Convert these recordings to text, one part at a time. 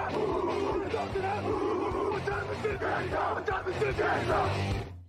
What time is it? What time is it? What time is it?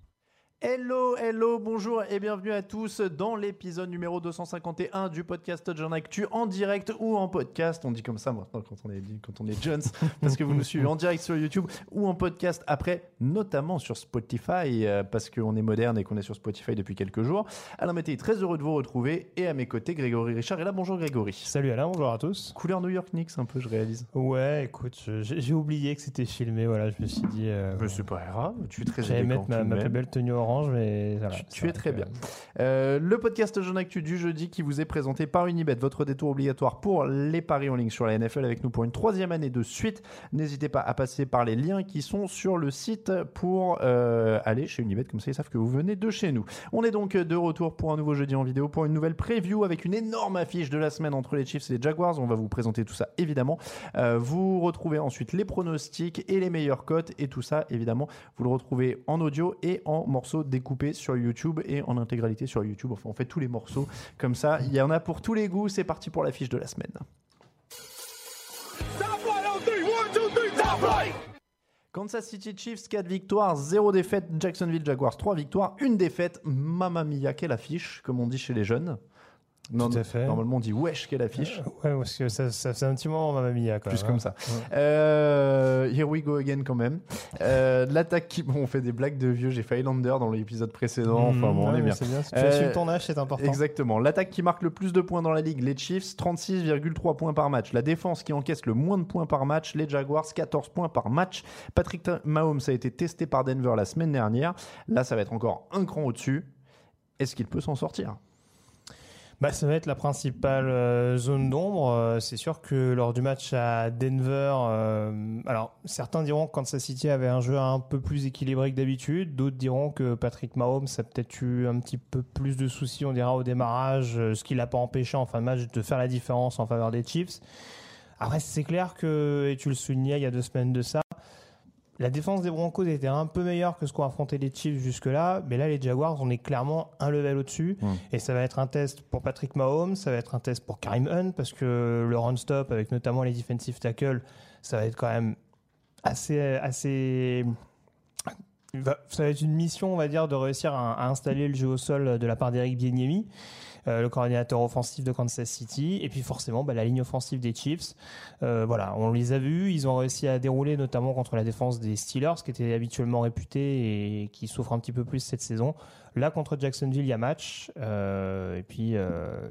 Hello, hello, bonjour et bienvenue à tous dans l'épisode numéro 251 du podcast John Actu en direct ou en podcast. On dit comme ça maintenant quand on est, quand on est Jones parce que vous nous suivez en direct sur YouTube ou en podcast après, notamment sur Spotify euh, parce qu'on est moderne et qu'on est sur Spotify depuis quelques jours. Alain Mété, très heureux de vous retrouver et à mes côtés Grégory Richard. Et là, bonjour Grégory. Salut Alain, bonjour à tous. Couleur New York Knicks un peu, je réalise. Ouais, écoute, j'ai oublié que c'était filmé, voilà, je me suis dit... euh, Mais c'est pas grave, tu es très J'allais mettre ma, ma plus belle tenue orange, mais voilà. Tu- es très que- bien. Euh, le podcast Jeune Actu du jeudi qui vous est présenté par Unibet, votre détour obligatoire pour les paris en ligne sur la NFL avec nous pour une troisième année de suite. N'hésitez pas à passer par les liens qui sont sur le site pour euh, aller chez Unibet, comme ça ils savent que vous venez de chez nous. On est donc de retour pour un nouveau jeudi en vidéo, pour une nouvelle preview avec une énorme affiche de la semaine entre les Chiefs et les Jaguars. On va vous présenter tout ça évidemment. Euh, vous retrouvez ensuite les pronostics et les meilleures cotes et tout ça évidemment vous le retrouvez en audio et en morceaux découpés sur YouTube et en intégralité sur YouTube. Enfin, on fait tous les morceaux comme ça. Il y en a pour tous les goûts. C'est parti pour la fiche de la semaine. Kansas City Chiefs, 4 victoires, 0 défaite. Jacksonville Jaguars, 3 victoires, 1 défaite. Mamma mia, quelle affiche, comme on dit chez les jeunes. Non, Tout à fait. Normalement, on dit wesh, quelle affiche. Ouais, parce que ça, ça faisait un petit moment, Mamma Mia, quand Plus même, comme hein. ça. Ouais. Euh, here we go again quand même. Euh, L'attaque qui... Bon, on fait des blagues de vieux. J'ai fait Highlander dans l'épisode précédent. Enfin bon, on Mmh, Ouais, est bien. Bien. Si tu Euh, assumes ton âge, c'est important. Exactement. L'attaque qui marque le plus de points dans la ligue, les Chiefs, 36,3 points par match. La défense qui encaisse le moins de points par match, les Jaguars, 14 points par match. Patrick Mahomes a été testé par Denver la semaine dernière. Là, ça va être encore un cran au-dessus. Est-ce qu'il peut s'en sortir? Bah, ça va être la principale euh, zone d'ombre. Euh, c'est sûr que lors du match à Denver, euh, alors certains diront que Kansas City avait un jeu un peu plus équilibré que d'habitude. D'autres diront que Patrick Mahomes a peut-être eu un petit peu plus de soucis, on dira, au démarrage, ce qui l'a pas empêché en fin de match de faire la différence en faveur des Chiefs. Après, c'est clair que, et tu le soulignais il y a deux semaines de ça, la défense des Broncos était un peu meilleure que ce qu'ont affronté les Chiefs jusque-là, mais là, les Jaguars, on est clairement un level au-dessus. Et ça va être un test pour Patrick Mahomes, ça va être un test pour Karim Hunt, parce que le run-stop, avec notamment les defensive tackles, ça va être quand même assez. assez ça va être une mission, on va dire, de réussir à, à installer le jeu au sol de la part d'Eric Bieniemy, euh, le coordinateur offensif de Kansas City, et puis forcément bah, la ligne offensive des Chiefs. Euh, voilà, on les a vus, ils ont réussi à dérouler notamment contre la défense des Steelers, qui était habituellement réputée et qui souffre un petit peu plus cette saison. Là, contre Jacksonville, il y a match, euh, et puis euh,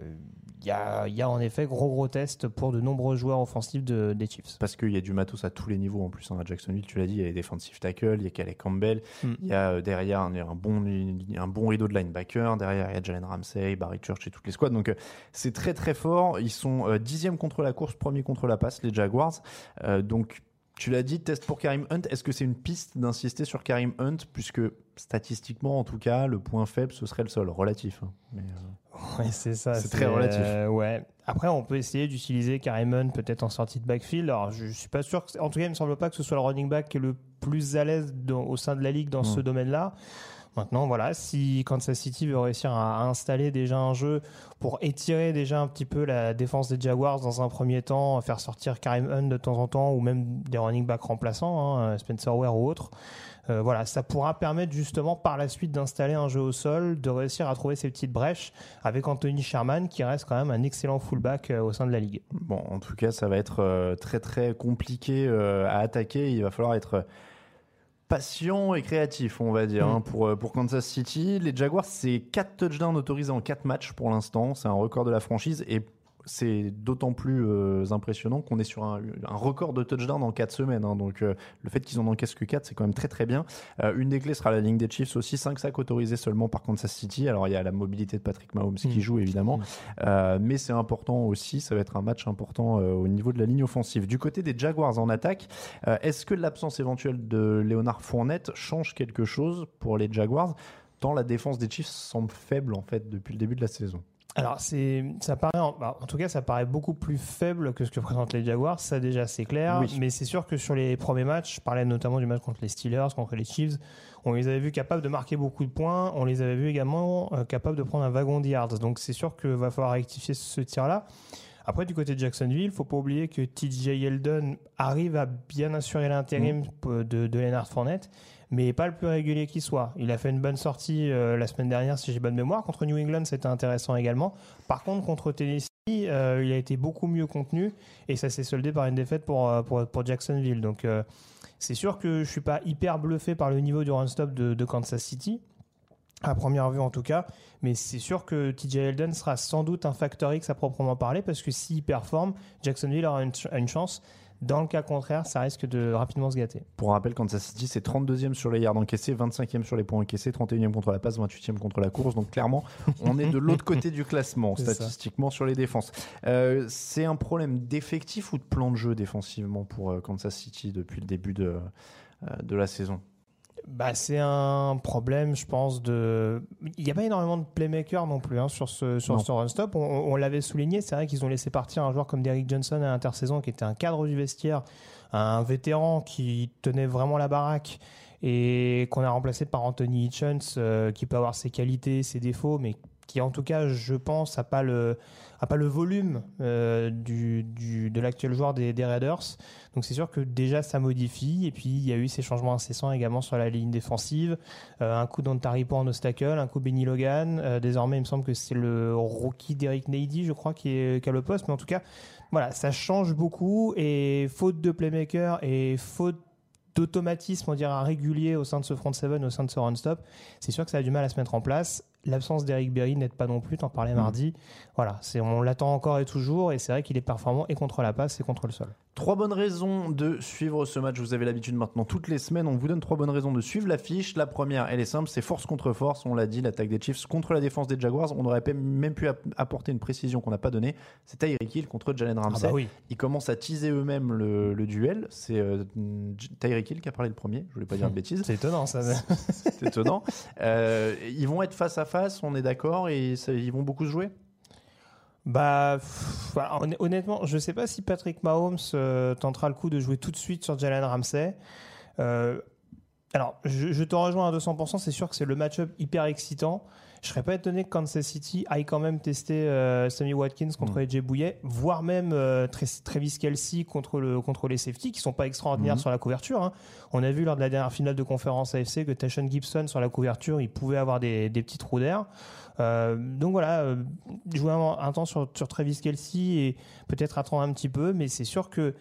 il y, a, y a en effet gros gros test pour de nombreux joueurs offensifs de- des Chiefs. Parce qu'il y a du matos à tous les niveaux en plus. hein. À Jacksonville, tu l'as dit, il y a les defensive tackles, il y a Calais Campbell, Mm. il y a euh, derrière un, un bon, un bon rideau de linebacker, derrière il y a Jalen Ramsey, Barry Church et toutes les squads. Donc c'est très très fort. Ils sont dixième contre la course, premier contre la passe, les Jaguars. Donc tu l'as dit, test pour Karim Hunt. Est-ce que c'est une piste d'insister sur Karim Hunt Puisque statistiquement, en tout cas, le point faible, ce serait le sol, relatif. hein. Mais, euh, Ouais, c'est ça. C'est très relatif. euh, ouais. Après, on peut essayer d'utiliser Karim Hunt peut-être en sortie de backfield. Alors, je, je suis pas sûr. que- en tout cas, il me semble pas que ce soit le running back qui est le plus à l'aise dans- au sein de la ligue dans ce Mm. domaine-là. Maintenant, voilà, si Kansas City veut réussir à, installer déjà un jeu pour étirer déjà un petit peu la défense des Jaguars dans un premier temps, faire sortir Karim Hunt de temps en temps ou même des running backs remplaçants, hein, Spencer Ware ou autre, Euh, voilà, ça pourra permettre justement par la suite d'installer un jeu au sol, de réussir à trouver ces petites brèches avec Anthony Sherman qui reste quand même un excellent fullback au sein de la ligue. Bon, en tout cas, ça va être très très compliqué à attaquer. Il va falloir être patient et créatif, on va dire, mm. hein, pour, pour Kansas City. Les Jaguars, c'est 4 touchdowns autorisés en 4 matchs pour l'instant. C'est un record de la franchise. Et c'est d'autant plus euh, impressionnant qu'on est sur un, record de touchdown en 4 semaines. Hein. donc euh, le fait qu'ils en encaissent que 4, c'est quand même très très bien. Euh, une des clés sera la ligne des Chiefs aussi, 5 sacs autorisés seulement par Kansas City. Alors il y a la mobilité de Patrick Mahomes qui mm. joue évidemment, mm. mais c'est important aussi, ça va être un match important au niveau de la ligne offensive. Du côté des Jaguars en attaque, est-ce que l'absence éventuelle de Léonard Fournette change quelque chose pour les Jaguars tant la défense des Chiefs semble faible en fait depuis le début de la saison? Alors, c'est, ça paraît, en, bah, en, tout cas, ça paraît beaucoup plus faible que ce que présentent les Jaguars. Ça, déjà, c'est clair. Mais c'est sûr que sur les premiers matchs, je parlais notamment du match contre les Steelers, contre les Chiefs, on les avait vus capables de marquer beaucoup de points. On les avait vus également euh, capables de prendre un wagon de yards. Donc, c'est sûr qu'il va falloir rectifier ce tir-là. Après, du côté de Jacksonville, il faut pas oublier que TJ Yeldon arrive à bien assurer l'intérim mm. de, de Leonard Fournette mais pas le plus régulier qui soit. Il a fait une bonne sortie euh, la semaine dernière, si j'ai bonne mémoire. Contre New England, c'était intéressant également. Par contre, contre Tennessee, euh, il a été beaucoup mieux contenu et ça s'est soldé par une défaite pour, euh, pour, Jacksonville. Donc, c'est sûr que je suis pas hyper bluffé par le niveau du run-stop de, de Kansas City à première vue en tout cas, mais c'est sûr que TJ Elden sera sans doute un facteur X à proprement parler parce que s'il performe, Jacksonville aura une chance dans le cas contraire, ça risque de rapidement se gâter. Pour rappel, Kansas City, c'est 32e sur les yards encaissés, 25e sur les points encaissés, 31e contre la passe, 28e contre la course. Donc clairement, on est de l'autre côté du classement, statistiquement, sur les défenses. Euh, c'est un problème d'effectif ou de plan de jeu défensivement pour euh, Kansas City depuis le début de, euh, de la saison? Bah, c'est un problème, je pense, de. Il n'y a pas énormément de playmakers non plus hein, sur ce, sur ce run-stop. On, l'avait souligné, c'est vrai qu'ils ont laissé partir un joueur comme Derrick Johnson à l'intersaison, qui était un cadre du vestiaire, un vétéran qui tenait vraiment la baraque et qu'on a remplacé par Anthony Hitchens, euh, qui peut avoir ses qualités, ses défauts, mais qui en tout cas, je pense, n'a pas le a pas le volume euh, du, du, de l'actuel joueur des, Raiders. Donc c'est sûr que déjà ça modifie. Et puis il y a eu ces changements incessants également sur la ligne défensive. Euh, un coup d'Antaripo en obstacle, un coup Benny Logan. Euh, désormais, il me semble que c'est le rookie d'Eric Nady, je crois, qui, est, qui a le poste. Mais en tout cas, voilà, ça change beaucoup. Et faute de playmaker et faute d'automatisme, on dirait, régulier au sein de ce front seven, au sein de ce run-stop, c'est sûr que ça a du mal à se mettre en place. L'absence d'Eric Berry n'aide pas non plus, t'en parlais mm. mardi. Voilà, c'est, on l'attend encore et toujours, et c'est vrai qu'il est performant et contre la passe et contre le sol. Trois bonnes raisons de suivre ce match. Vous avez l'habitude maintenant toutes les semaines. On vous donne trois bonnes raisons de suivre l'affiche. La première, elle est simple, c'est force contre force. On l'a dit, l'attaque des Chiefs contre la défense des Jaguars. On aurait même pu apporter une précision qu'on n'a pas donnée. C'est Tyreek Hill contre Jalen ah Ramsey. bah Ils commencent à teaser eux-mêmes le, duel. C'est euh, Tyreek Hill qui a parlé le premier. Je voulais pas dire de bêtises. C'est étonnant ça. c'est étonnant. Euh, ils vont être face à face, on est d'accord, et ils vont beaucoup se jouer? Bah, honnêtement, je ne sais pas si Patrick Mahomes euh, tentera le coup de jouer tout de suite sur Jalen Ramsey. Euh, alors, je, te rejoins à 200%, c'est sûr que c'est le match-up hyper excitant. Je serais pas étonné que Kansas City aille quand même tester euh, Sammy Watkins contre mm. AJ Bouillet, voire même euh, Travis Kelsey contre, le, contre les safety, qui sont pas extraordinaires mm. sur la couverture. Hein. On a vu lors de la dernière finale de conférence AFC que Tashon Gibson sur la couverture, il pouvait avoir des, des petits trous d'air. Euh, donc voilà, euh, jouer un, un, temps sur, sur Travis Kelsey et peut-être attendre un petit peu, mais c'est sûr que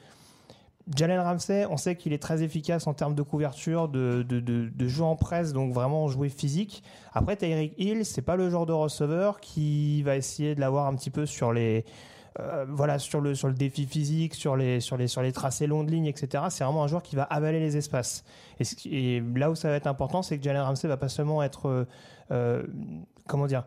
Jalen Ramsey, on sait qu'il est très efficace en termes de couverture, de, de, en presse, donc vraiment jouer physique. Après, Tyreek Hill, c'est pas le genre de receveur qui va essayer de l'avoir un petit peu sur les, euh, voilà, sur le, défi physique, sur les, tracés longs de ligne, etc. C'est vraiment un joueur qui va avaler les espaces. Et, là où ça va être important, c'est que Jalen Ramsey va pas seulement être, euh, euh comment dire,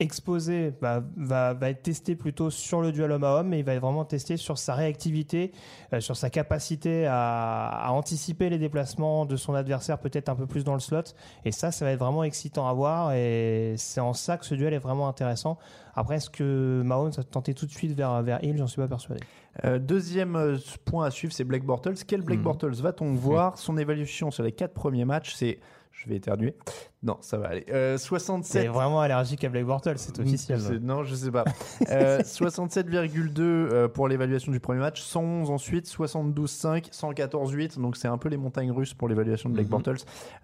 exposé va, va, va, être testé plutôt sur le duel homme à homme, mais il va être vraiment testé sur sa réactivité, euh, sur sa capacité à, à, anticiper les déplacements de son adversaire peut-être un peu plus dans le slot. Et ça, ça va être vraiment excitant à voir et c'est en ça que ce duel est vraiment intéressant. Après, est-ce que Mahomes a tenté tout de suite vers, vers Hill? J'en suis pas persuadé. Euh, deuxième euh, point à suivre, c'est Blake Bortles. Quel Blake mmh. Bortles va-t-on voir? Son évaluation sur les quatre premiers matchs, c'est Je vais éternuer. Non, ça va aller. Euh, 67. C'est vraiment allergique à Blake Bortles, c'est officiel. C'est- Non, je sais pas. Euh, 67,2 euh, pour l'évaluation du premier match, 111 ensuite, 72,5, 114,8. Donc c'est un peu les montagnes russes pour l'évaluation de Blake Mhm. Bortles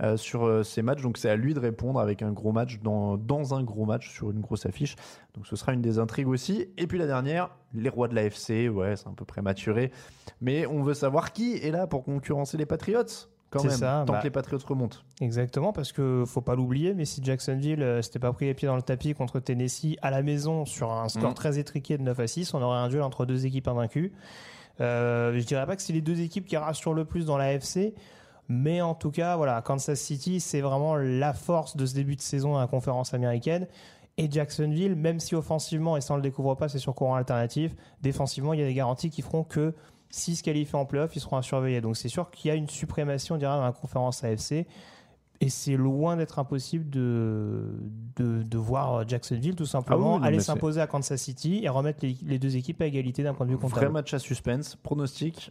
euh, sur euh, ces matchs. Donc c'est à lui de répondre avec un gros match dans, dans un gros match sur une grosse affiche. Donc ce sera une des intrigues aussi. Et puis la dernière, les rois de l'AFC. Ouais, c'est un peu prématuré. Mais on veut savoir qui est là pour concurrencer les Patriots. Quand même, ça, tant bah. que les Patriots remontent. Exactement, parce que faut pas l'oublier, mais si Jacksonville euh, s'était pas pris les pieds dans le tapis contre Tennessee à la maison sur un score Mhm. très étriqué de 9 à 6, on aurait un duel entre deux équipes invaincues. Euh, je dirais pas que c'est les deux équipes qui rassurent le plus dans la AFC, mais en tout cas, voilà, Kansas City, c'est vraiment la force de ce début de saison à la conférence américaine. Et Jacksonville, même si offensivement, et ça on le découvre pas, c'est sur courant alternatif, défensivement, il y a des garanties qui feront que s'ils se qualifient en playoff, ils seront à surveiller. Donc c'est sûr qu'il y a une suprématie, on dirait, dans la conférence AFC. Et c'est loin d'être impossible de, de, de voir Jacksonville tout simplement Ah oui, non, aller s'imposer à Kansas City et remettre les, les deux équipes à égalité d'un point de vue Vrai comptable. match à suspense. Pronostic.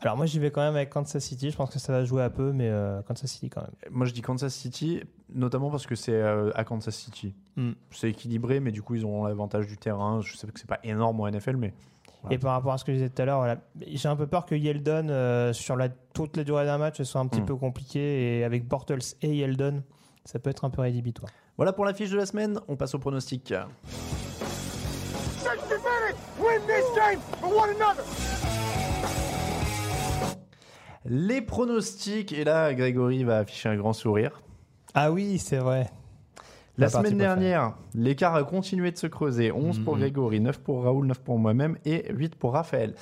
Alors moi j'y vais quand même avec Kansas City, je pense que ça va jouer un peu, mais euh, Kansas City quand même. Moi, je dis Kansas City, notamment parce que c'est euh, à Kansas City. Mm. C'est équilibré, mais du coup, ils auront l'avantage du terrain. Je sais que c'est pas énorme en NFL, mais Et par rapport à ce que je disais tout à l'heure, voilà, j'ai un peu peur que Yeldon, euh, sur la, toute la durée d'un match, ce soit un petit Mm. peu compliqué. Et avec Bortles et Yeldon, ça peut être un peu rédhibitoire. voilà pour la fiche de la semaine. On passe au pronostic. 60 minutes. Win this game for one another. Les pronostics, et là, Grégory va afficher un grand sourire. Ah oui, c'est vrai. La semaine dernière, l'écart a continué de se creuser. 11 pour Mhm. Grégory, 9 pour Raoul, 9 pour moi-même et 8 pour Raphaël.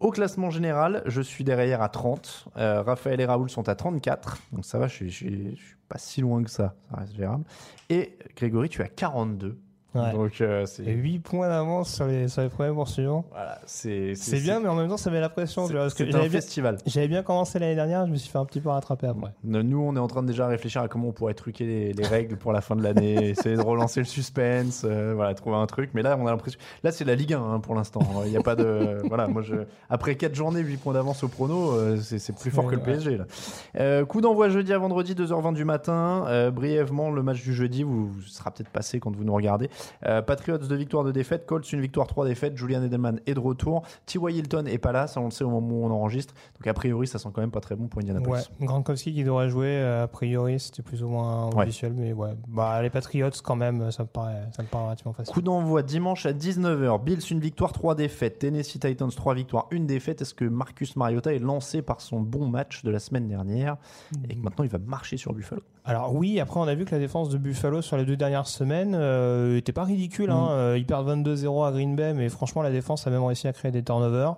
Au classement général, je suis derrière à 30. Euh, Raphaël et Raoul sont à 34. Donc ça va, je suis, je suis- je suis pas si loin que ça. Ça reste gérable. Et Grégory, tu as 42. Ouais. Donc euh, c'est Et 8 points d'avance sur les, sur les premiers poursuivants. voilà, c'est C'est bien, mais en même temps, ça met la pression. parce que un j'avais bien, festival. j'avais bien commencé l'année dernière, je me suis fait un petit peu rattraper après. Nous, on est en train de déjà réfléchir à comment on pourrait truquer les, les règles pour la fin de l'année, essayer de relancer le suspense, euh, voilà, trouver un truc. Mais là, on a l'impression. Là, c'est la Ligue 1 hein, pour l'instant. Il n'y a pas de. voilà, moi, je... après 4 journées, 8 points d'avance au prono, euh, c'est plus fort que le. PSG. Là. Coup d'envoi jeudi à vendredi, 2h20 du matin. Brièvement, le match du jeudi vous, vous sera peut-être passé quand vous nous regardez. Euh, Patriots, deux victoires, deux défaites. Colts, une victoire, trois défaites. Julian Edelman est de retour. T.Y. Hilton est pas là, ça on le sait au moment où on enregistre. Donc, a priori, ça sent quand même pas très bon pour Indianapolis. Ouais, Gronkowski qui devrait jouer, euh, a priori, c'était plus ou moins Ouais. officiel, mais ouais. Bah, les Patriots, quand même, ça me paraît, ça me paraît relativement facile. Coup d'envoi dimanche à 19h. Bills, une victoire, trois défaites. Tennessee Titans, trois victoires, une défaite. Est-ce que Marcus Mariota est lancé par son bon match de la semaine dernière et que maintenant il va marcher sur Buffalo? Alors oui, après on a vu que la défense de Buffalo sur les deux dernières semaines euh, était pas ridicule. hein. Mm. Euh, ils perdent 22-0 à Green Bay, mais franchement la défense a même réussi à créer des turnovers.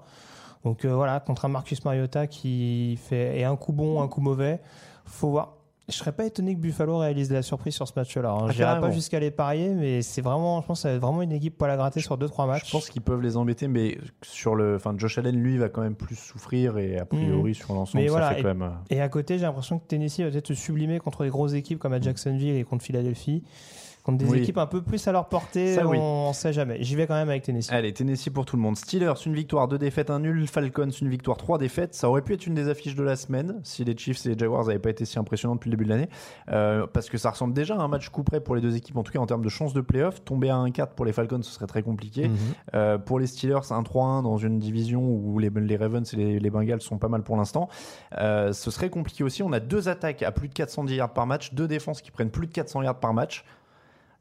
Donc euh, voilà, contre un Marcus Mariota qui fait et un coup bon, un coup mauvais, faut voir. Je serais pas étonné que Buffalo réalise de la surprise sur ce match-là. Hein. Ah, pas jusqu'à les parier, mais c'est vraiment, je pense, que ça va être vraiment une équipe poil à gratter sur 2-3 matchs. Je pense qu'ils peuvent les embêter, mais sur le, enfin, Josh Allen lui va quand même plus souffrir et a priori sur l'ensemble ça voilà, fait et- quand même. euh, Et à côté, j'ai l'impression que Tennessee va peut-être se sublimer contre des grosses équipes comme à Jacksonville et contre Philadelphie. Contre des Oui. équipes un peu plus à leur portée, Ça, oui. on ne sait jamais. J'y vais quand même avec Tennessee. Allez, Tennessee pour tout le monde. Steelers, une victoire, deux défaites, un nul. Falcons, une victoire, trois défaites. Ça aurait pu être une des affiches de la semaine si les Chiefs et les Jaguars n'avaient pas été si impressionnants depuis le début de l'année. Euh, parce que ça ressemble déjà à un match coup près pour les deux équipes, en tout cas en termes de chances de playoff. Tomber à 1-4 pour les Falcons, ce serait très compliqué. Mhm. Euh, pour les Steelers, un 3-1 dans une division où les, les Ravens et les, les Bengals sont pas mal pour l'instant. Euh, ce serait compliqué aussi. On a deux attaques à plus de 410 yards par match, deux défenses qui prennent plus de 400 yards par match.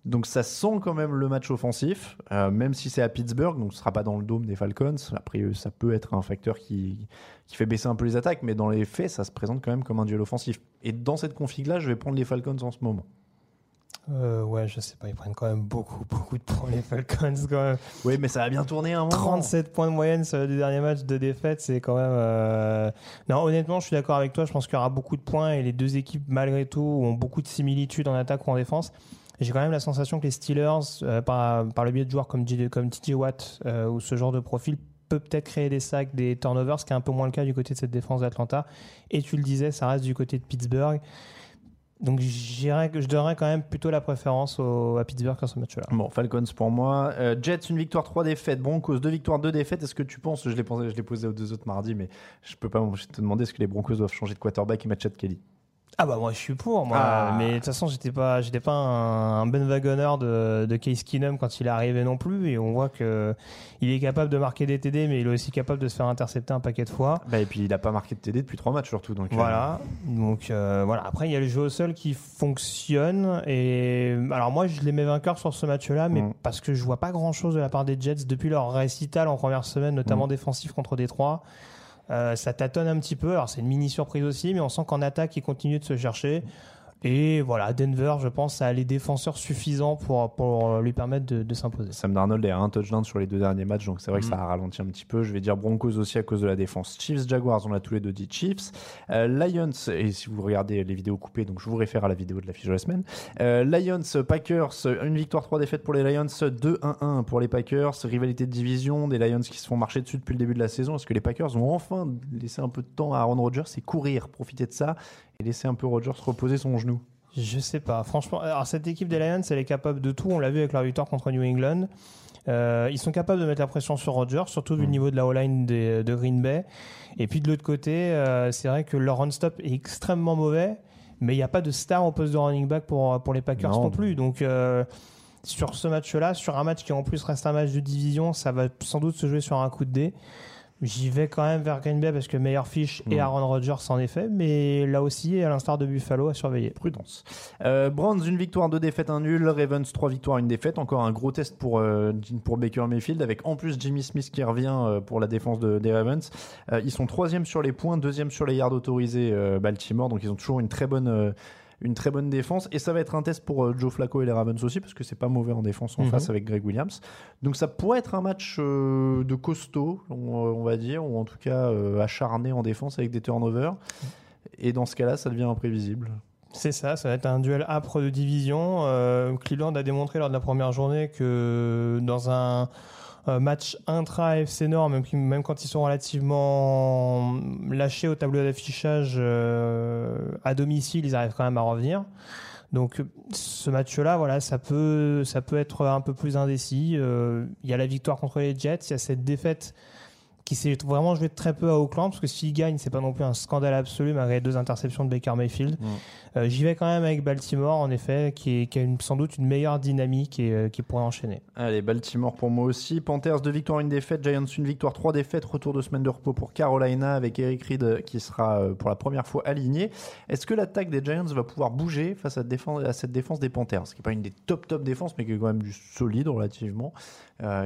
Donc ça sent quand même le match offensif, euh, même si c'est à Pittsburgh, donc ce sera pas dans le dôme des Falcons. Après, euh, ça peut être un facteur qui, qui fait baisser un peu les attaques, mais dans les faits, ça se présente quand même comme un duel offensif. Et dans cette config-là, je vais prendre les Falcons en ce moment. Euh, ouais, je sais pas, ils prennent quand même beaucoup, beaucoup de points, les Falcons, quand même. Oui, mais ça va bien tourner un moment. 37 points de moyenne sur les deux derniers matchs de défaite, c'est quand même. euh, Non, honnêtement, je suis d'accord avec toi. Je pense qu'il y aura beaucoup de points et les deux équipes, malgré tout, ont beaucoup de similitudes en attaque ou en défense. J'ai quand même la sensation que les Steelers, euh, par, le biais de joueurs comme, TJ Watt euh, ou ce genre de profil, peut peut-être créer des sacs, des turnovers, ce qui est un peu moins le cas du côté de cette défense d'Atlanta. Et tu le disais, ça reste du côté de Pittsburgh. Donc je donnerais quand même plutôt la préférence à Pittsburgh sur ce match-là. Bon, Falcons pour moi. Euh, Jets, une victoire, trois défaites. Broncos, deux victoires, deux défaites. Est-ce que tu penses, je l'ai je posé aux deux autres mardi, mais je peux pas de te demander, est-ce que les Broncos doivent changer de quarterback et mettre Chad Kelly? Ah bah moi je suis pour moi Ah. mais de toute façon j'étais pas j'étais pas un, un Ben Wagoner de, de Case Keenum quand il est arrivé non plus et on voit que il est capable de marquer des TD mais il est aussi capable de se faire intercepter un paquet de fois Bah, et puis il a pas marqué de TD depuis trois matchs surtout. Donc, euh, voilà donc euh, voilà après il y a le jeu au sol qui fonctionne et alors moi je les mets vainqueurs sur ce match là mais Mm. parce que je vois pas grand chose de la part des Jets depuis leur récital en première semaine notamment Mm. défensif contre Détroit euh, ça tâtonne un petit peu. Alors, c'est une mini surprise aussi, mais on sent qu'en attaque, ils continuent de se chercher. Et voilà, Denver, je pense, a les défenseurs suffisants pour, pour lui permettre de, de s'imposer. Sam Darnold est à un touchdown sur les deux derniers matchs, donc c'est vrai que Mm. ça a ralenti un petit peu. Je vais dire Broncos aussi à cause de la défense. Chiefs, Jaguars, on a tous les deux dit Chiefs. Euh, Lions, et si vous regardez les vidéos coupées, donc je vous réfère à la vidéo de la fiche de la semaine. Euh, Lions, Packers, une victoire, trois défaites pour les Lions, 2-1-1 pour les Packers. Rivalité de division, des Lions qui se font marcher dessus depuis le début de la saison. Est-ce que les Packers vont enfin laisser un peu de temps à Aaron Rodgers et courir, profiter de ça et laisser un peu Rodgers reposer son genou Je sais pas. Franchement, alors cette équipe des Lions, elle est capable de tout. On l'a vu avec leur victoire contre New England. Euh, ils sont capables de mettre la pression sur Rodgers, surtout vu le niveau de la O-line des- de Green Bay. Et puis de l'autre côté, euh, c'est vrai que leur run-stop est extrêmement mauvais, mais il n'y a pas de star au poste de running back pour, pour les Packers Non. non, plus. Donc euh, sur ce match-là, sur un match qui en plus reste un match de division, ça va sans doute se jouer sur un coup de dé. J'y vais quand même vers Green Bay parce que meilleur fiche et Mm. Aaron Rodgers en effet, mais là aussi, à l'instar de Buffalo, à surveiller. Prudence. Euh, Browns, une victoire, deux défaites, un nul. Ravens, trois victoires, une défaite. Encore un gros test pour, euh, pour Baker Mayfield, avec en plus Jimmy Smith qui revient euh, pour la défense de- des Ravens. Euh, ils sont troisième sur les points, deuxième sur les yards autorisés, Baltimore. Donc ils ont toujours une très bonne. Une très bonne défense et ça va être un test pour euh, Joe Flacco et les Ravens aussi parce que c'est pas mauvais en défense en Mhm. face avec Greg Williams donc ça pourrait être un match euh, de costaud on, euh, on va dire ou en tout cas euh, acharné en défense avec des turnovers et dans ce cas là ça devient imprévisible C'est ça, ça va être un duel âpre de division. Euh, Cleveland a démontré lors de la première journée que dans un match intra-FC Nord, même, quand ils sont relativement lâchés au tableau d'affichage euh, à domicile, ils arrivent quand même à revenir. Donc ce match-là, voilà, ça peut, ça peut être un peu plus indécis. Euh, Il y a la victoire contre les Jets, il y a cette défaite qui s'est vraiment jouée très peu à Auckland, parce que s'ils gagnent, c'est pas non plus un scandale absolu malgré deux interceptions de Baker Mayfield. Euh, J'y vais quand même avec Baltimore, en effet, qui, est- qui a une- sans doute une meilleure dynamique et euh, qui pourrait enchaîner. Allez, Baltimore pour moi aussi. Panthers, deux victoires, une défaite. Giants, une victoire, trois défaites. Retour de semaine de repos pour Carolina avec Eric Reed euh, qui sera euh, pour la première fois aligné. Est-ce que l'attaque des Giants va pouvoir bouger face à, défense- à cette défense des Panthers? Ce qui n'est pas une des top top défenses, mais qui est quand même du solide relativement.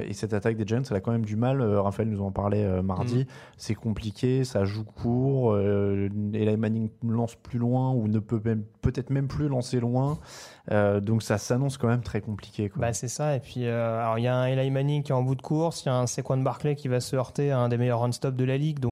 Et cette attaque des Giants, elle a quand même du mal. Raphaël nous en parlait euh, mardi. C'est compliqué, ça joue court. Euh, Eli Manning lance plus loin ou ne peut même- peut-être même plus lancer loin. Euh, donc ça s'annonce quand même très compliqué. quoi. Bah, c'est ça. Et puis, alors, il y a un Eli Manning qui est en bout de course, il y a un Saquon Barkley qui va se heurter à un des meilleurs run-stop de la ligue. Donc,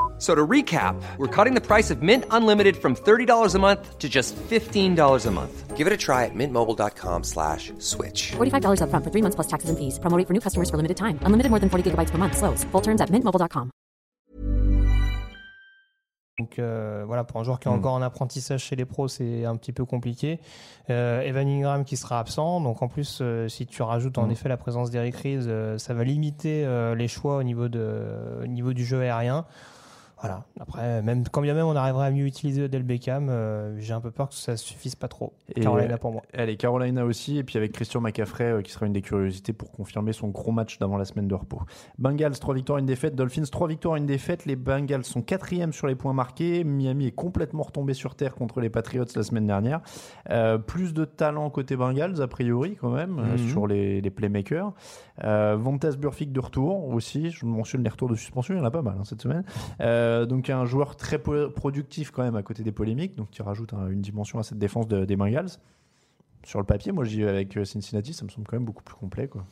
So to recap, we're cutting the price of Mint Unlimited from $30 a month to just $15 a month. Give it a try at mintmobile.com slash switch. $45 upfront for three months plus taxes and fees. Promo rate for new customers for limited time. Unlimited more than 40 gigabytes per month. Slows. Full terms at mintmobile.com. donc, euh, voilà, pour un joueur qui est Mm. encore en apprentissage chez les pros, c'est un petit peu compliqué. Euh, Evan Ingram qui sera absent. Donc, en plus, euh, si tu rajoutes en Mm. effet la présence d'Eric Reeves, euh, ça va limiter euh, les choix au niveau, de, au niveau du jeu aérien. Voilà. Après, même quand bien même on arriverait à mieux utiliser Odell Beckham, euh, j'ai un peu peur que ça suffise pas trop. Et, Carolina pour moi. Allez, Carolina aussi, et puis avec Christian McCaffrey euh, qui sera une des curiosités pour confirmer son gros match d'avant la semaine de repos. Bengals, 3 victoires, une défaite. Dolphins, 3 victoires, une défaite. Les Bengals sont quatrièmes sur les points marqués. Miami est complètement retombé sur terre contre les Patriots la semaine dernière. Euh, plus de talent côté Bengals, a priori, quand même, Mhm. sur les, les playmakers. Vontaze Burfict de retour aussi. Je mentionne les retours de suspension, il y en a pas mal hein, cette semaine. Euh, Euh, donc un joueur très productif quand même à côté des polémiques, donc qui rajoute un- une dimension à cette défense de- des Bengals. Sur le papier, moi j'y vais avec euh, Cincinnati, ça me semble quand même beaucoup plus complet. Quoi.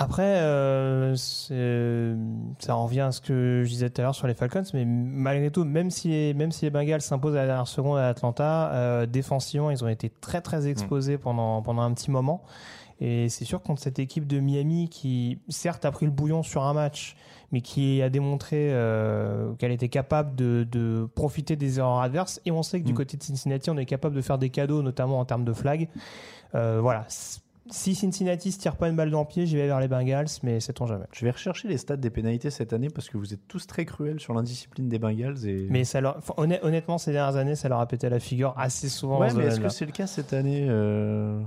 Après, euh, ça en revient à ce que je disais tout à l'heure sur les Falcons, mais malgré tout, même si les, même si les Bengals s'imposent à la dernière seconde à Atlanta, euh, défensivement, ils ont été très très exposés pendant, pendant un petit moment. Et c'est sûr contre cette équipe de Miami qui, certes, a pris le bouillon sur un match, mais qui a démontré euh, qu'elle était capable de, de profiter des erreurs adverses. Et on sait que du Mm. côté de Cincinnati, on est capable de faire des cadeaux, notamment en termes de flag. Euh, voilà. Si Cincinnati se tire pas une balle dans le pied, j'y vais vers les Bengals, mais sait-on jamais. Je vais rechercher les stats des pénalités cette année parce que vous êtes tous très cruels sur l'indiscipline des Bengals. Et... Mais ça leur, honnêtement, ces dernières années, ça leur a pété la figure assez souvent. ouais, mais ce est-ce que c'est le cas cette année euh,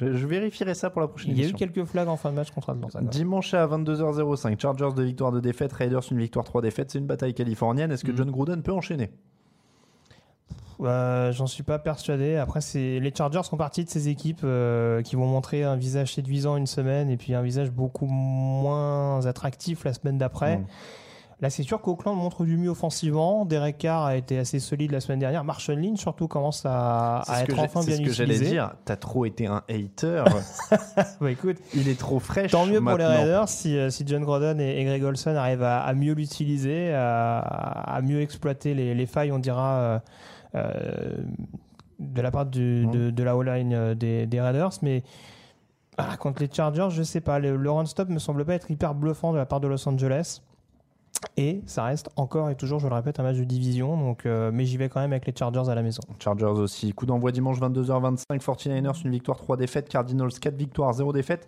je, je vérifierai ça pour la prochaine Il y a eu quelques flags en fin de match contre Atlanta. Dimanche à 22h05, Chargers de victoire de défaite, Raiders une victoire 3 défaites, c'est une bataille californienne. Est-ce que Mhm. John Gruden peut enchaîner? Euh, J'en suis pas persuadé. Après, c'est les Chargers font partie de ces équipes euh, qui vont montrer un visage séduisant une semaine et puis un visage beaucoup moins attractif la semaine d'après. Mhm. Là, c'est sûr qu'Oakland montre du mieux offensivement. Derek Carr a été assez solide la semaine dernière. Marshall Lynch, surtout, commence à, C'est être enfin c'est bien ce que j'allais utilisé. dire. T'as trop été un hater. Bah, écoute, Il est trop fraîche. Tant mieux pour les. Raiders si, euh, si John Grodon et, et Greg Olson arrivent à, à mieux l'utiliser, à, à mieux exploiter les, les failles, on dira, euh, euh, de la part du- Mhm. de, de la O-line des, des Raiders. Mais ah, contre les Chargers, je sais pas. Le, le run-stop me semble pas être hyper bluffant de la part de Los Angeles. Et ça reste encore et toujours, je le répète, un match de division. Donc, euh, mais j'y vais quand même avec les Chargers à la maison. Chargers aussi. Coup d'envoi dimanche 22h25. 49ers, une victoire, 3 défaites. Cardinals, 4 victoires, 0 défaites.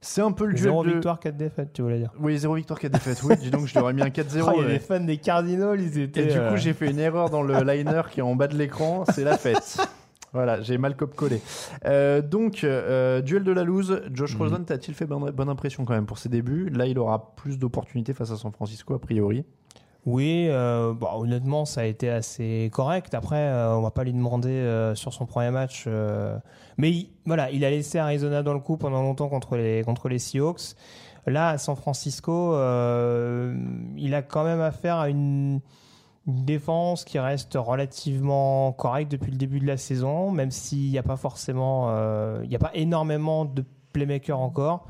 C'est un peu le duel Zéro de... victoire, 4 défaites, tu voulais dire. Oui, 0 victoire, 4 défaites. Oui, dis donc, je leur ai mis un 4-0. Oh, ouais. des fans des Cardinals, ils Et étaient. du euh, coup, j'ai fait une erreur dans le liner qui est en bas de l'écran. C'est la fête. Voilà, j'ai mal cop-collé. Euh, donc, euh, duel de la loose. Josh Mhm. Rosen, t'as-t-il fait bonne, bonne impression quand même pour ses débuts? Là, il aura plus d'opportunités face à San Francisco, a priori. Oui, euh, bon, honnêtement, ça a été assez correct. Après, on va pas lui demander sur son premier match. mais il- voilà, il a laissé Arizona dans le coup pendant longtemps contre les, contre les Seahawks. Là, à San Francisco, il a quand même affaire à une, une défense qui reste relativement correcte depuis le début de la saison, même s'il n'y a pas forcément, euh, il n'y a pas énormément de playmakers encore.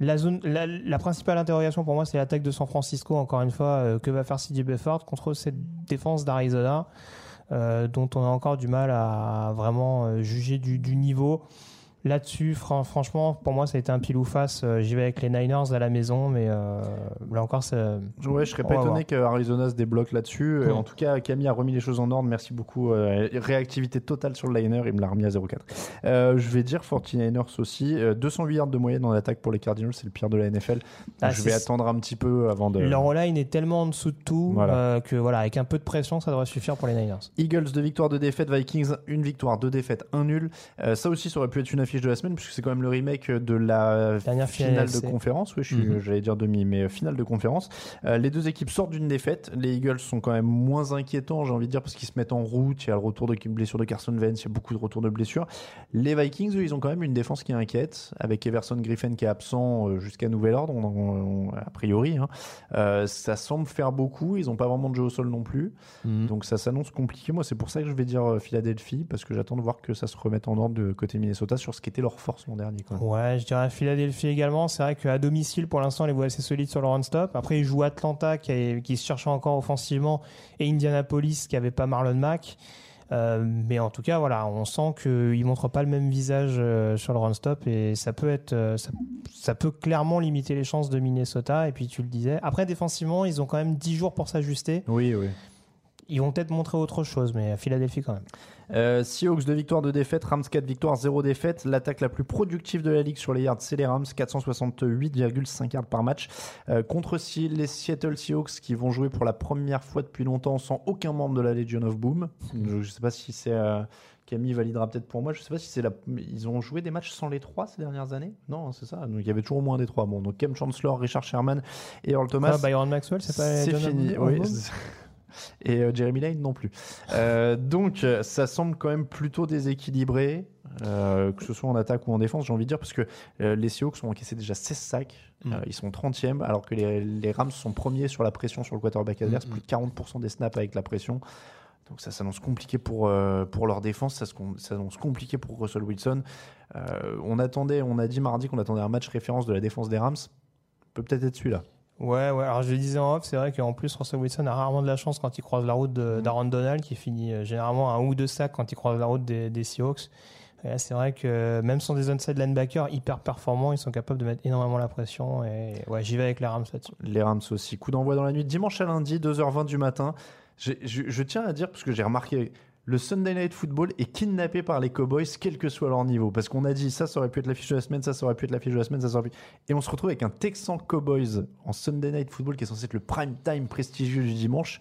La, zone, la, principale interrogation pour moi, c'est l'attaque de San Francisco. Encore une fois, euh, que va faire CJ Beathard contre cette défense d'Arizona, euh, dont on a encore du mal à vraiment juger du niveau. Là-dessus, fran- franchement, pour moi, ça a été un pile ou face. Euh, J'y vais avec les Niners à la maison, mais euh, là encore, c'est. Ouais, je serais On pas étonné qu'Arizona se débloque là-dessus. En tout cas, Camille a remis les choses en ordre. Merci beaucoup. Euh, réactivité totale sur le liner. Il me l'a remis à 0,4. Euh, je vais dire 49ers aussi. Euh, 208 yards de moyenne en attaque pour les Cardinals. C'est le pire de la NFL. Ah, je vais attendre un petit peu avant de. Leur line est tellement en dessous de tout Voilà. que voilà, avec un peu de pression, ça devrait suffire pour les Niners. Eagles, deux victoires, deux défaites. Vikings, une victoire, deux défaites, un nul. Ça aussi, ça aurait pu être une affiche de la semaine, puisque c'est quand même le remake de la Dernière finale finale de conférence. Oui, je suis- Mhm. j'allais dire demi, mais euh, finale de conférence. Euh, les deux équipes sortent d'une défaite. Les Eagles sont quand même moins inquiétants, j'ai envie de dire, parce qu'ils se mettent en route. Il y a le retour de blessure de Carson Wentz, il y a beaucoup de retours de blessures. Les Vikings, eux, ils ont quand même une défense qui inquiète, avec Everson Griffin qui est absent euh, jusqu'à nouvel ordre, on- on- on- a priori. hein. Euh, ça semble faire beaucoup. Ils n'ont pas vraiment de jeu au sol non plus. Mhm. Donc ça s'annonce compliqué. Moi, c'est pour ça que je vais dire euh, Philadelphie, parce que j'attends de voir que ça se remette en ordre de côté Minnesota sur ce qui était leur force l'an dernier. Quoi. Ouais, je dirais Philadelphie également. C'est vrai qu'à domicile, pour l'instant, les voit assez solides sur le run-stop. Après, ils jouent Atlanta, qui, qui se cherchait encore offensivement, et Indianapolis, qui avait pas Marlon Mack. Euh, mais en tout cas, voilà, on sent qu'ils ne montrent pas le même visage euh, sur le run-stop, et ça peut, être, euh, ça, ça peut clairement limiter les chances de Minnesota. Et puis, tu le disais. Après, défensivement, ils ont quand même 10 jours pour s'ajuster. Oui, oui. Ils vont peut-être montrer autre chose, mais à Philadelphie quand même. Euh, Seahawks, 2 victoires, 2 défaites. Rams, 4 victoires, 0 défaites. L'attaque la plus productive de la ligue sur les yards, c'est les Rams, 468,5 yards par match. Euh, contre les Seattle Seahawks qui vont jouer pour la première fois depuis longtemps sans aucun membre de la Legion of Boom. Je ne sais pas si c'est. euh, Camille validera peut-être pour moi. Je sais pas si c'est la. Ils ont joué des matchs sans les trois ces dernières années? Non, c'est ça. Donc il y avait toujours au moins des trois. Bon, donc Cam Chancellor, Richard Sherman et Earl Thomas. Ah, Byron Maxwell, c'est pas C'est fini, oui. Et euh, Jeremy Lane non plus. Euh, donc, euh, ça semble quand même plutôt déséquilibré. que ce soit en attaque ou en défense, j'ai envie de dire, parce que les Seahawks ont encaissé déjà 16 sacs, Mm. ils sont 30e, alors que les, les Rams sont premiers sur la pression sur le quarterback adverse, Mm, plus de 40% des snaps avec la pression. Donc ça s'annonce compliqué pour, euh, pour leur défense, ça s'annonce compliqué pour Russell Wilson. Euh, on attendait, on a dit mardi qu'on attendait un match référence de la défense des Rams. Peut peut-être être celui-là. Ouais, ouais. Alors je le disais en off, c'est vrai qu'en plus Russell Wilson a rarement de la chance quand il croise la route de- d'Aaron Donald, qui finit euh, généralement un ou deux sacs quand il croise la route des, des Seahawks. Et là, c'est vrai que même sans des onside linebackers hyper performants, ils sont capables de mettre énormément la pression. Et ouais, j'y vais avec les Rams là-dessus. Les Rams aussi. Coup d'envoi dans la nuit, dimanche à lundi, 2h20 du matin. Je, je tiens à dire, parce que j'ai remarqué, le Sunday Night Football est kidnappé par les Cowboys, quel que soit leur niveau. Parce qu'on a dit, ça, ça aurait pu être l'affiche de la semaine, ça, ça aurait pu être l'affiche de la semaine, ça, ça aurait pu... Et on se retrouve avec un Texan Cowboys en Sunday Night Football qui est censé être le prime time prestigieux du dimanche.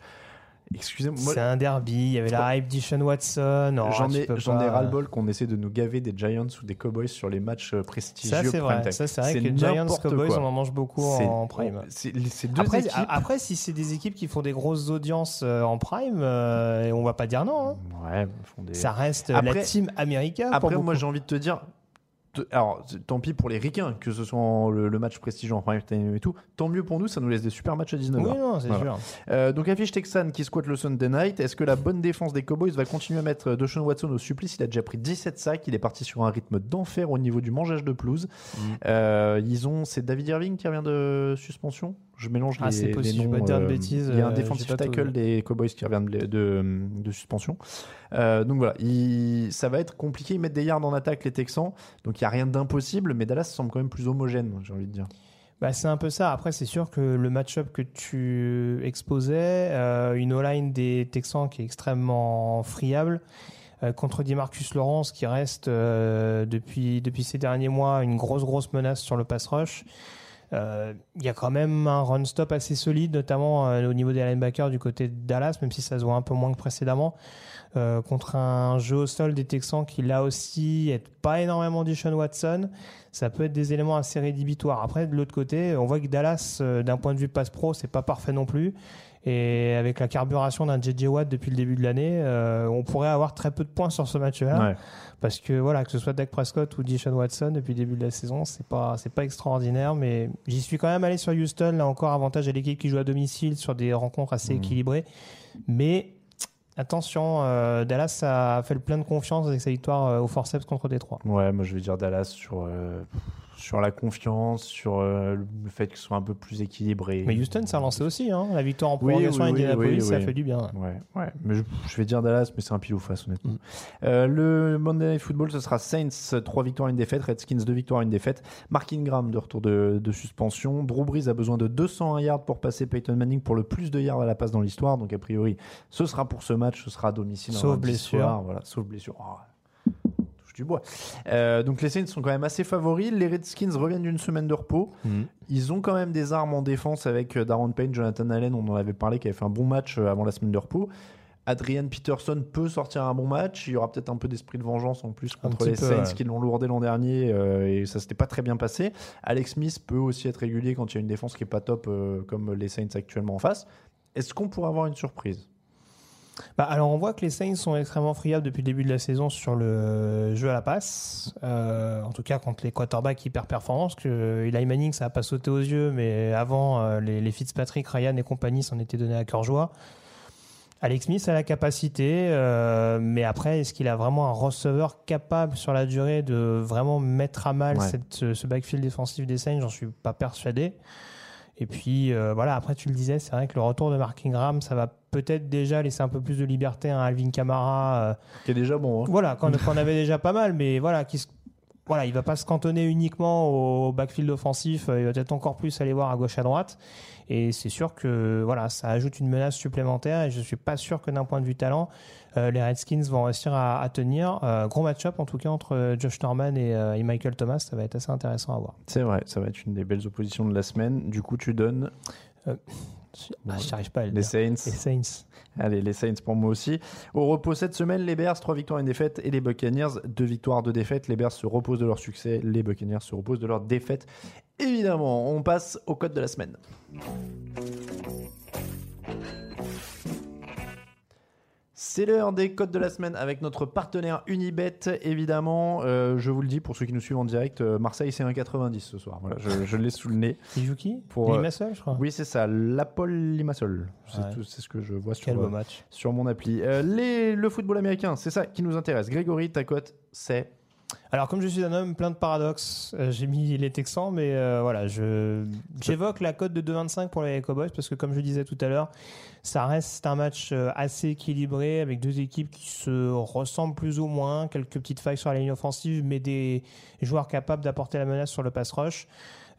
Excusez-moi, moi, C'est un derby, il y avait la hype d'Ishan Watson. Oh, j'en ai, ai ras-le-bol qu'on essaie de nous gaver des Giants ou des Cowboys sur les matchs euh, prestigieux Ça, c'est vrai. Ça, c'est vrai que Giants n'importe Cowboys, quoi. on en mange beaucoup en prime. Deux Après, équipes. après, si c'est des équipes qui font des grosses audiences euh, en prime, euh, on va pas dire non. hein. Ouais, font des... Ça reste Après- la team America. pour Après, moi, j'ai envie de te dire. Alors, tant pis pour les ricains, que ce soit en- le, le match prestigieux en prime time et tout. Tant mieux pour nous, ça nous laisse des super matchs à 19h. Oui, non, c'est Voilà. sûr. Euh, donc, affiche Texan qui squatte le Sunday night. Est-ce que la bonne défense des Cowboys va continuer à mettre Deshaun Watson au supplice? Il a déjà pris 17 sacs. Il est parti sur un rythme d'enfer au niveau du mangeage de pelouse. Mm. Euh, ils ont. C'est David Irving qui revient de suspension? Je mélange Ah, les, les je noms, vais pas dire de euh, bêtises, Il y a un euh, défensif tout tackle des Cowboys qui revient de, de, de suspension. Euh, donc voilà, il- ça va être compliqué. Ils mettent des yards en attaque, les Texans. Donc il n'y a rien d'impossible, mais Dallas semble quand même plus homogène, j'ai envie de dire. Bah, c'est un peu ça. Après, c'est sûr que le match-up que tu exposais, euh, une O-line des Texans qui est extrêmement friable, euh, contre Marcus Lawrence qui reste euh, depuis, depuis ces derniers mois une grosse, grosse menace sur le pass rush. Euh, Il y a quand même un run-stop assez solide, notamment euh, au niveau des linebackers du côté de Dallas, même si ça se voit un peu moins que précédemment. Euh, contre un jeu au sol des Texans qui là aussi est pas énormément du Sean Watson, ça peut être des éléments assez rédhibitoires. Après, de l'autre côté, on voit que Dallas, euh, d'un point de vue passe pro, c'est pas parfait non plus. Et avec la carburation d'un JJ Watt depuis le début de l'année, euh, on pourrait avoir très peu de points sur ce match-là. Ouais. Parce que voilà, que ce soit Dak Prescott ou Deshaun Watson depuis le début de la saison, c'est pas c'est pas extraordinaire, mais j'y suis quand même allé sur Houston. Là encore, avantage à l'équipe qui joue à domicile sur des rencontres assez Mhm. équilibrées. Mais attention, euh, Dallas a fait le plein de confiance avec sa victoire euh, au forceps contre Détroit. Ouais, moi je vais dire Dallas sur, euh, sur la confiance, sur euh, le fait qu'ils soient un peu plus équilibrés. Mais Houston s'est relancé aussi, hein. la victoire en prolongation oui, Indianapolis, ça fait du bien. Ouais, ouais. Mais je, je vais dire Dallas, mais c'est un pile ou face, honnêtement. Mm. Euh, le Monday Night Football, ce sera Saints, 3 victoires, une défaite. Redskins, 2 victoires, une défaite. Mark Ingram de retour de, de suspension. Drew Brees a besoin de 201 yards pour passer Peyton Manning pour le plus de yards à la passe dans l'histoire. Donc, a priori, ce sera pour ce match, ce sera à domicile. Sauf blessure. soir. Voilà, sauf blessure. Oh, touche du bois. Euh, donc, les Saints sont quand même assez favoris. Les Redskins reviennent d'une semaine de repos. Ils ont quand même des armes en défense avec euh, Darren Payne, Jonathan Allen, on en avait parlé, qui avait fait un bon match euh, avant la semaine de repos. Adrian Peterson peut sortir un bon match. Il y aura peut-être un peu d'esprit de vengeance en plus contre les peu, Saints ouais. qui l'ont lourdé l'an dernier euh, et ça s'était pas très bien passé. Alex Smith peut aussi être régulier quand il y a une défense qui est pas top euh, comme les Saints actuellement en face. Est-ce qu'on pourrait avoir une surprise? Bah, alors on voit que les Saints sont extrêmement friables depuis le début de la saison sur le jeu à la passe. Euh, en tout cas contre les quarterbacks hyper performants. Parce que Eli Manning ça n'a pas sauté aux yeux, mais avant euh, les, les Fitzpatrick, Ryan et compagnie s'en étaient donné à cœur joie. Alex Smith a la capacité, euh, mais après, est-ce qu'il a vraiment un receveur capable sur la durée de vraiment mettre à mal Ouais. cette- ce, ce backfield défensif des Saints? J'en suis pas persuadé. Et puis euh, voilà, après tu le disais, c'est vrai que le retour de Mark Ingram, ça va peut-être déjà laisser un peu plus de liberté à Alvin Kamara. euh, Qui est déjà bon. hein. voilà, qu'on qu'on avait déjà pas mal, mais voilà, qui se- voilà, il va pas se cantonner uniquement au backfield offensif, euh, il va peut-être encore plus aller voir à gauche à droite. Et c'est sûr que voilà, ça ajoute une menace supplémentaire et je suis pas sûr que d'un point de vue talent, euh, les Redskins vont réussir à, à tenir. Euh, gros match-up en tout cas entre Josh Norman et, euh, et Michael Thomas, ça va être assez intéressant à voir. C'est vrai, ça va être une des belles oppositions de la semaine. Du coup, tu donnes Ah, j'y arrive pas à le les dire. Saints. Les Saints. Allez, les Saints pour moi aussi. Au repos cette semaine, les Bears, 3 victoires et une défaite, et les Buccaneers, 2 victoires, 2 défaites. Les Bears se reposent de leur succès, les Buccaneers se reposent de leur défaite. Évidemment, on passe au code de la semaine. C'est l'heure des codes de la semaine avec notre partenaire Unibet, évidemment. Euh, je vous le dis, pour ceux qui nous suivent en direct, euh, Marseille, c'est 1,90 ce soir. Voilà, je, je l'ai sous le nez. Il joue qui? Pour, euh, Limassol, je crois. Oui, c'est ça, l'Apol Limassol. C'est Ouais. tout- c'est ce que je vois Quel sur, beau match. sur mon appli. Euh, les, le football américain, c'est ça qui nous intéresse. Grégory, ta cote, c'est Alors, comme je suis un homme plein de paradoxes, euh, j'ai mis les Texans, mais euh, voilà, je j'évoque la cote de 2,25 pour les Cowboys parce que, comme je disais tout à l'heure, ça reste un match euh, assez équilibré avec deux équipes qui se ressemblent plus ou moins, quelques petites failles sur la ligne offensive, mais des joueurs capables d'apporter la menace sur le pass rush.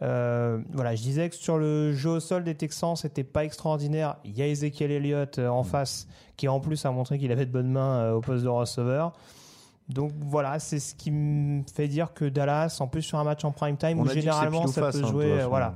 Euh, voilà, je disais que sur le jeu au sol des Texans, c'était pas extraordinaire. Il y a Ezekiel Elliott en face qui en plus a montré qu'il avait de bonnes mains au poste de receveur. Donc voilà, c'est ce qui me fait dire que Dallas, en plus sur un match en prime time, où On généralement ça face, peut hein, jouer, euh, voilà.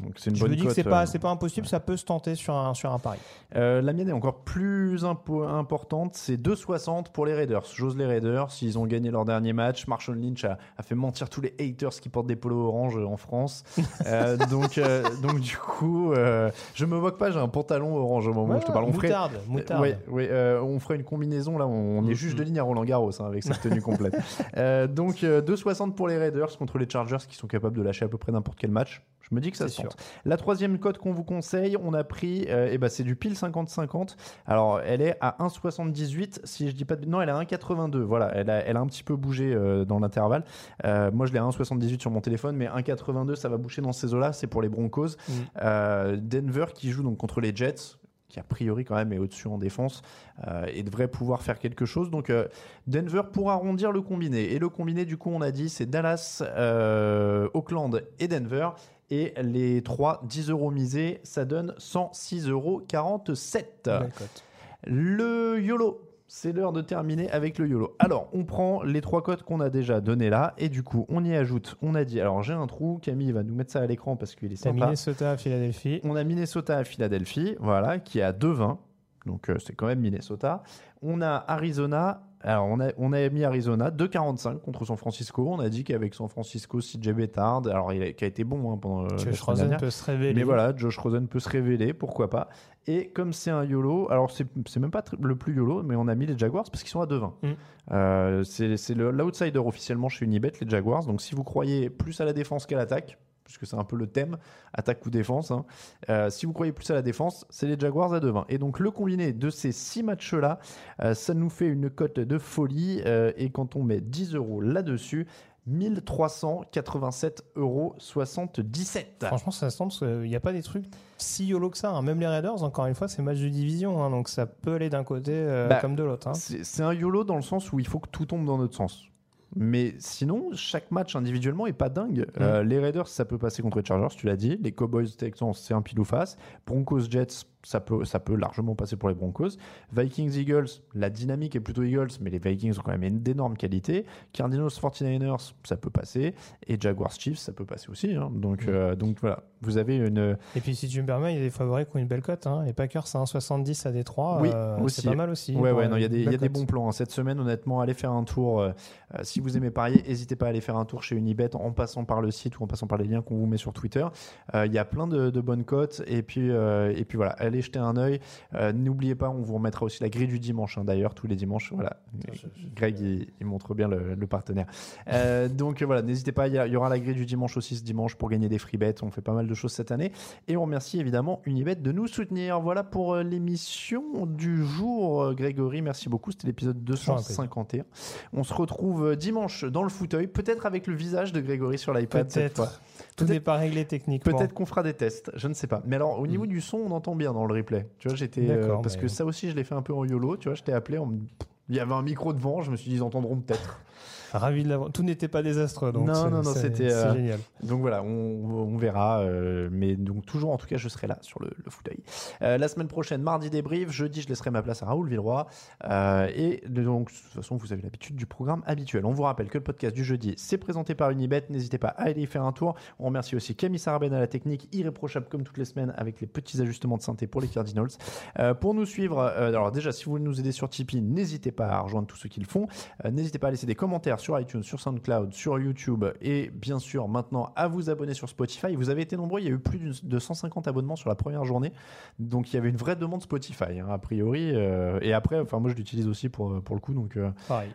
Donc c'est une Je bonne me dis que c'est pas, euh, c'est pas impossible, ça peut se tenter sur un, sur un pari. Euh, la mienne est encore plus impo- importante, c'est 2,60 pour les Raiders. J'ose les Raiders, s'ils ont gagné leur dernier match. Marshall Lynch a, a fait mentir tous les haters qui portent des polos orange en France. Euh, donc, euh, donc du coup, euh, je me moque pas, j'ai un pantalon orange au moment où je te parle. On ferait, moutarde, moutarde. Ouais, ouais, euh, on ferait une combinaison là, on est juge de ligne à Roland Garros hein, avec cette tenue complète. Euh, donc euh, 2,60 pour les Raiders contre les Chargers qui sont capables de lâcher à peu près n'importe quel match. Je me dis que ça C'est se tente. La troisième cote qu'on vous conseille, on a pris, euh, eh ben c'est du pile 50-50. Alors elle est à 1,78 si je dis pas de... Non, elle est à 1,82. Voilà, elle a, elle a un petit peu bougé euh, dans l'intervalle. Euh, moi je l'ai à 1,78 sur mon téléphone, mais 1,82 ça va boucher dans ces eaux-là. C'est pour les Broncos. Mm. Euh, Denver qui joue donc contre les Jets qui a priori quand même est au-dessus en défense euh, et devrait pouvoir faire quelque chose. Donc euh, Denver pour arrondir le combiné. Et le combiné du coup on a dit c'est Dallas, euh, Auckland et Denver. Et les trois 10 euros misés, ça donne 106,47 euros. Le YOLO. C'est l'heure de terminer avec le YOLO. Alors, on prend les trois codes qu'on a déjà donnés là, et du coup, on y ajoute. On a dit, alors j'ai un trou, Camille va nous mettre ça à l'écran parce qu'il est sympa. Minnesota à Philadelphie. On a Minnesota à Philadelphie, voilà, qui est à 2,20. Donc euh, c'est quand même Minnesota. On a Arizona. Alors on a, on a mis Arizona 2,45 contre San Francisco. On a dit qu'avec San Francisco, CJ Bettard, alors il a, qui a été bon hein, pendant euh, Josh Rosen dernière. peut se révéler. Mais voilà, Josh Rosen peut se révéler, pourquoi pas. Et comme c'est un YOLO, alors c'est même pas le plus YOLO, mais on a mis les Jaguars parce qu'ils sont à 2,20. Mm. Euh, c'est l'outsider officiellement chez Unibet, les Jaguars. Donc si vous croyez plus à la défense qu'à l'attaque, puisque c'est un peu le thème, attaque ou défense, hein, euh, si vous croyez plus à la défense, c'est les Jaguars à 2,20. Et donc le combiné de ces six matchs-là, euh, ça nous fait une cote de folie. euh, et quand on met 10 euros là-dessus, 1387,77 euros. Franchement, ça se parce qu'il n'y a pas des trucs si yolo que ça. hein. Même les Raiders, encore une fois, c'est match de division. hein, donc ça peut aller d'un côté euh, Bah, comme de l'autre. hein. C'est un YOLO dans le sens où il faut que tout tombe dans notre sens. Mais sinon, chaque match individuellement est pas dingue. Euh, les Raiders, ça peut passer contre les Chargers, tu l'as dit. Les Cowboys Texans, c'est un pile ou face. Broncos Jets, ça peut, ça peut largement passer pour les Broncos. Vikings Eagles, la dynamique est plutôt Eagles, mais les Vikings ont quand même une d'énormes qualités. Cardinals 49ers, ça peut passer. Et Jaguars Chiefs, ça peut passer aussi. hein. Donc, euh, donc voilà, vous avez une. Et puis si tu me permets, il y a des favoris qui ont une belle cote. hein. Les Packers à 1,70 à Détroit. Oui, euh. C'est pas mal aussi. Ouais, ouais, non, il y a des, y a des bons plans. hein. Cette semaine, honnêtement, allez faire un tour. euh, si vous aimez parier, n'hésitez pas à aller faire un tour chez Unibet en passant par le site ou en passant par les liens qu'on vous met sur Twitter. Il y a plein de, de bonnes cotes. Et puis, et puis voilà, allez jeter un œil. Euh, N'oubliez pas, on vous remettra aussi la grille du dimanche, hein, d'ailleurs, tous les dimanches. Voilà. Greg, il, il montre bien le, le partenaire. Euh, donc voilà, n'hésitez pas, il y, aura la grille du dimanche aussi ce dimanche pour gagner des free bets. On fait pas mal de choses cette année. Et on remercie évidemment Unibet de nous soutenir. Voilà pour euh, l'émission du jour. Grégory, merci beaucoup. C'était l'épisode 251. On se retrouve dimanche dans le fauteuil, peut-être avec le visage de Grégory sur l'iPad cette fois. Peut-être. Tout n'est pas réglé techniquement. Peut-être qu'on fera des tests, je ne sais pas. Mais alors, au niveau du son, on entend bien dans le replay. Tu vois, j'étais. euh, D'accord, parce que ça aussi, je l'ai fait un peu en YOLO. Tu vois, je t'ai appelé. Il y avait un micro devant, je me suis dit, ils entendront peut-être. Ravi de l'avoir. Tout n'était pas désastreux. Donc Non, non, non, c'était, euh, génial. Donc voilà, on, on verra. euh, mais donc, toujours, en tout cas, je serai là sur le, le fauteuil. Euh, la semaine prochaine, mardi débrief. Jeudi, je laisserai ma place à Raoul Villeroy. Et donc, de toute façon, vous avez l'habitude du programme habituel. On vous rappelle que le podcast du jeudi, c'est présenté par Unibet. N'hésitez pas à aller y faire un tour. On remercie aussi Camille Sarben à la technique, irréprochable comme toutes les semaines, avec les petits ajustements de synthé pour les Cardinals. Pour nous suivre, alors déjà, si vous voulez nous aider sur Tipeee, n'hésitez pas à rejoindre tous ceux qui le font. N'hésitez pas à laisser des commentaires sur iTunes, sur SoundCloud, sur YouTube et bien sûr maintenant à vous abonner sur Spotify. Vous avez été nombreux, il y a eu plus de 150 abonnements sur la première journée, donc il y avait une vraie demande Spotify hein, a priori. Euh, et après, enfin moi je l'utilise aussi pour, pour le coup, donc euh,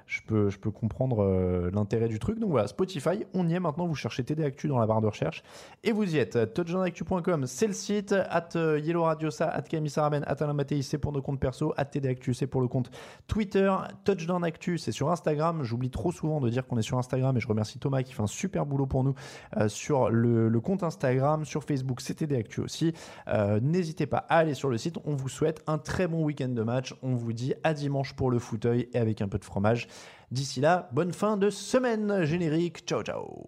je peux je peux comprendre euh, l'intérêt du truc. Donc voilà, Spotify, on y est maintenant. Vous cherchez TD Actu dans la barre de recherche et vous y êtes. Touchdownactu.com, c'est le site. At Yellow Radio ça, at Camille Saraben, at Alain Mattei, c'est pour nos comptes perso. At TD Actu, c'est pour le compte Twitter. Touchdown Actu, c'est sur Instagram. J'oublie trop souvent de dire qu'on est sur Instagram et je remercie Thomas qui fait un super boulot pour nous euh, sur le, compte Instagram, sur Facebook, c'était des actus aussi. Euh, n'hésitez pas à aller sur le site. On vous souhaite un très bon week-end de match. On vous dit à dimanche pour le fauteuil et avec un peu de fromage. D'ici là, bonne fin de semaine générique. Ciao ciao.